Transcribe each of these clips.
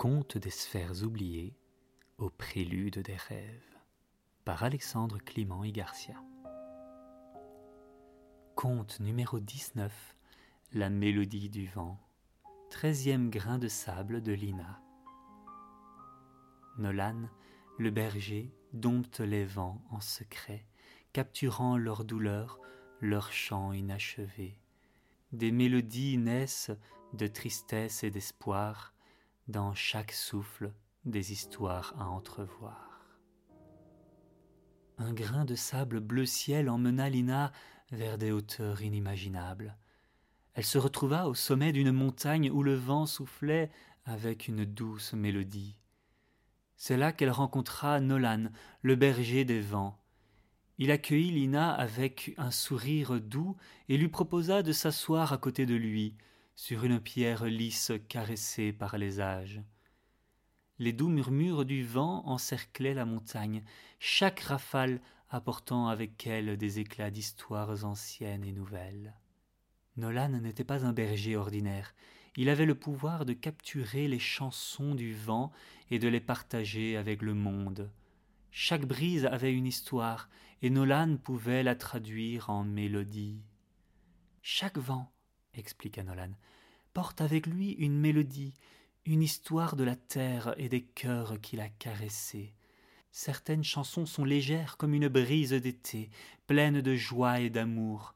Conte des sphères oubliées au prélude des rêves par Alexandre Clément et Garcia. Conte numéro 19 La mélodie du vent, treizième grain de sable de Lina. Nolan, le berger, dompte les vents en secret, capturant leur douleur, leur chant inachevé. Des mélodies naissent de tristesse et d'espoir, dans chaque souffle des histoires à entrevoir. Un grain de sable bleu ciel emmena Lina vers des hauteurs inimaginables. Elle se retrouva au sommet d'une montagne où le vent soufflait avec une douce mélodie. C'est là qu'elle rencontra Nolan, le berger des vents. Il accueillit Lina avec un sourire doux et lui proposa de s'asseoir à côté de lui, sur une pierre lisse caressée par les âges. Les doux murmures du vent encerclaient la montagne, chaque rafale apportant avec elle des éclats d'histoires anciennes et nouvelles. Nolan n'était pas un berger ordinaire, il avait le pouvoir de capturer les chansons du vent et de les partager avec le monde. Chaque brise avait une histoire, et Nolan pouvait la traduire en mélodie. Chaque vent expliqua Nolan, porte avec lui une mélodie, une histoire de la terre et des cœurs qu'il a caressés. Certaines chansons sont légères comme une brise d'été, pleines de joie et d'amour.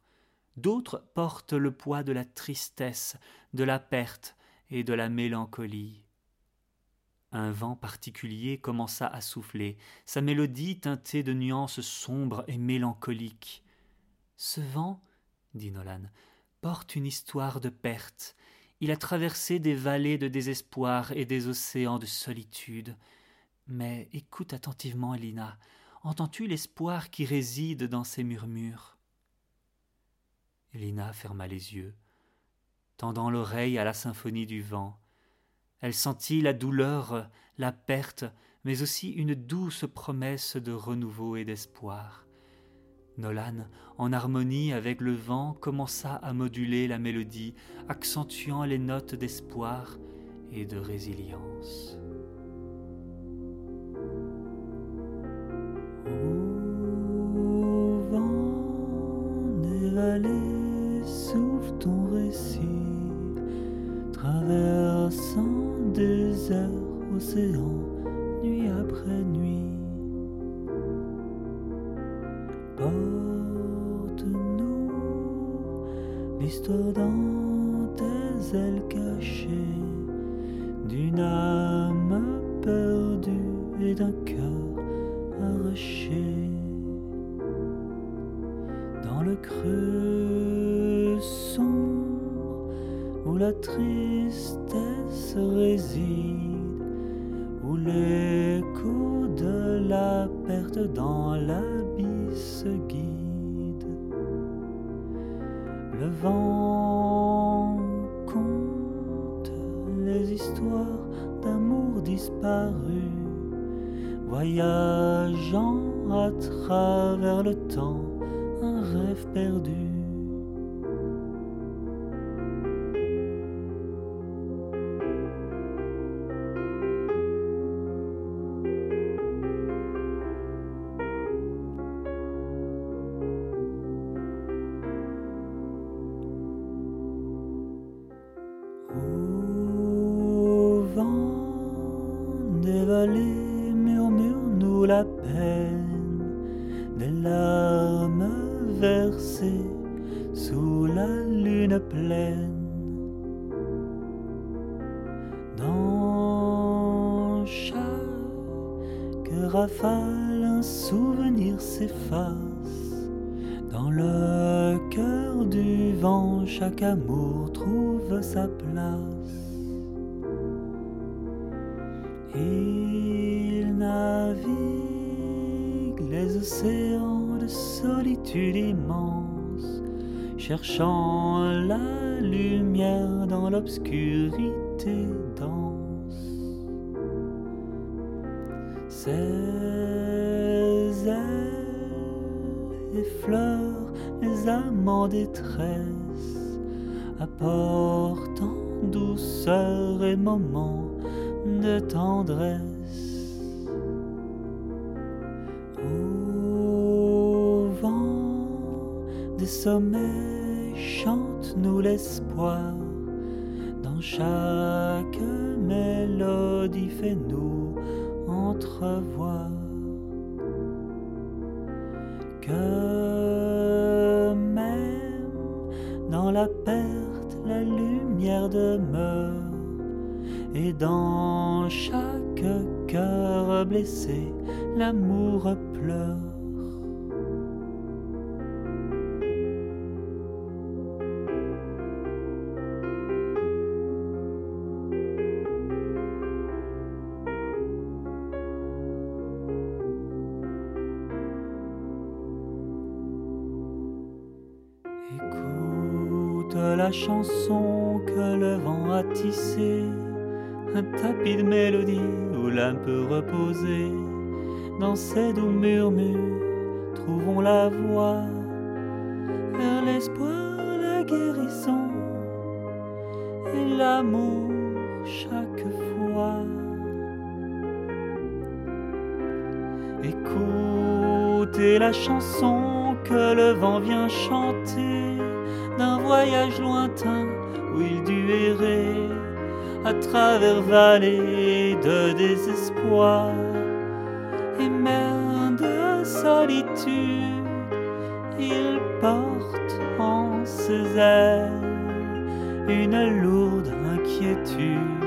D'autres portent le poids de la tristesse, de la perte et de la mélancolie. Un vent particulier commença à souffler, sa mélodie teintée de nuances sombres et mélancoliques. Ce vent, dit Nolan, porte une histoire de perte. Il a traversé des vallées de désespoir et des océans de solitude. Mais écoute attentivement, Lina. Entends-tu l'espoir qui réside dans ces murmures? Lina ferma les yeux, tendant l'oreille à la symphonie du vent. Elle sentit la douleur, la perte, mais aussi une douce promesse de renouveau et d'espoir. Nolan, en harmonie avec le vent, commença à moduler la mélodie, accentuant les notes d'espoir et de résilience. Au vent des vallées, souffle ton récit, traversant déserts, océans, l'histoire dans tes ailes cachées d'une âme perdue et d'un cœur arraché. Dans le creux sombre où la tristesse réside, où l'écho de la perte dans l'abysse se guide. Le vent compte les histoires d'amour disparu, voyageant à travers le temps, un rêve perdu. Peine des larmes versées sous la lune pleine. Dans chaque rafale, un souvenir s'efface. Dans le cœur du vent, chaque amour trouve sa place. Les océans de solitude immense, cherchant la lumière dans l'obscurité dense. Ses ailes effleurent les en détresse, apportant douceur et moments de tendresse. Des sommets, chante-nous l'espoir. Dans chaque mélodie, fais-nous entrevoir que même dans la perte, la lumière demeure, et dans chaque cœur blessé, l'amour pleure. La chanson que le vent a tissée, un tapis de mélodie où l'âme peut reposer. Dans ces doux murmures, trouvons la voie vers l'espoir, la guérison et l'amour chaque fois. Écoutez la chanson que le vent vient chanter voyage lointain où il dut à travers vallées de désespoir et mer de solitude. Il porte en ses ailes une lourde inquiétude.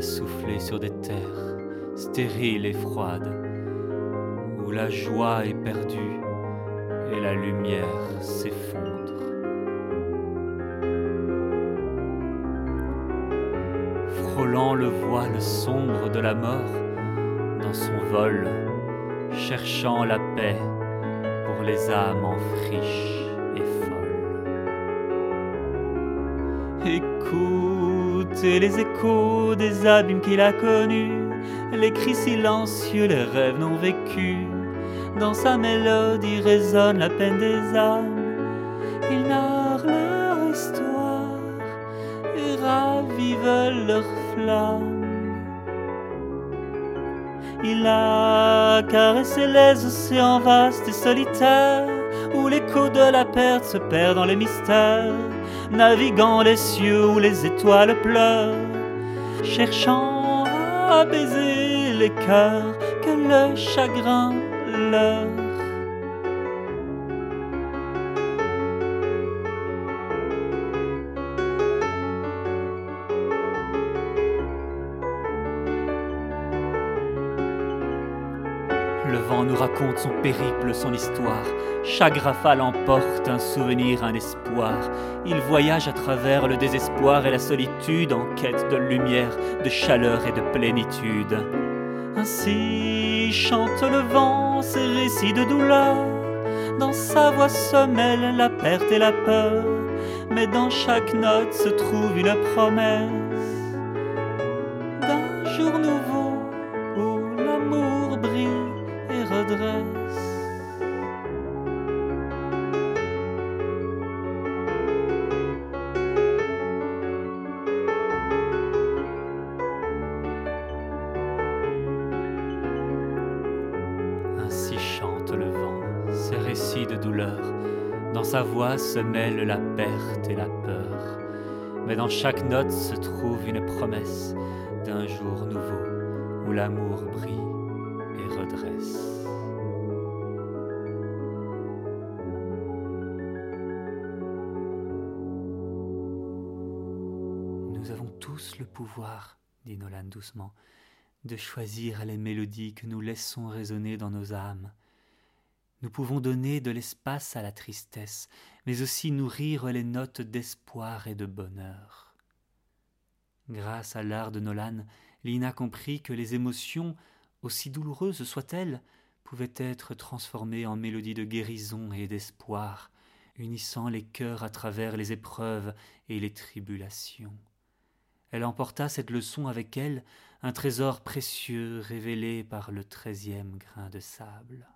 A soufflé sur des terres stériles et froides, où la joie est perdue et la lumière s'effondre. Frôlant le voile sombre de la mort dans son vol, cherchant la paix pour les âmes en friche et folles. Les échos des abîmes qu'il a connus, les cris silencieux, les rêves non vécus. Dans sa mélodie résonne la peine des âmes. Il narre leur histoire et ravive leur flamme. Il a caressé les océans vastes et solitaires, où l'écho de la perte se perd dans les mystères, naviguant les cieux où les étoiles pleurent, cherchant à baiser les cœurs que le chagrin leur. Nous raconte son périple, son histoire. Chaque rafale emporte un souvenir, un espoir. Il voyage à travers le désespoir et la solitude en quête de lumière, de chaleur et de plénitude. Ainsi chante le vent ses récits de douleur. Dans sa voix se mêlent la perte et la peur, mais dans chaque note se trouve une promesse d'un jour nouveau où l'amour Ainsi chante le vent ses récits de douleur. Dans sa voix se mêlent la perte et la peur. Mais dans chaque note se trouve une promesse d'un jour nouveau où l'amour brille et redresse. Tous le pouvoir, dit Nolan doucement, de choisir les mélodies que nous laissons résonner dans nos âmes. Nous pouvons donner de l'espace à la tristesse, mais aussi nourrir les notes d'espoir et de bonheur. Grâce à l'art de Nolan, Lina comprit que les émotions, aussi douloureuses soient-elles, pouvaient être transformées en mélodies de guérison et d'espoir, unissant les cœurs à travers les épreuves et les tribulations. Elle emporta cette leçon avec elle, un trésor précieux révélé par le treizième grain de sable.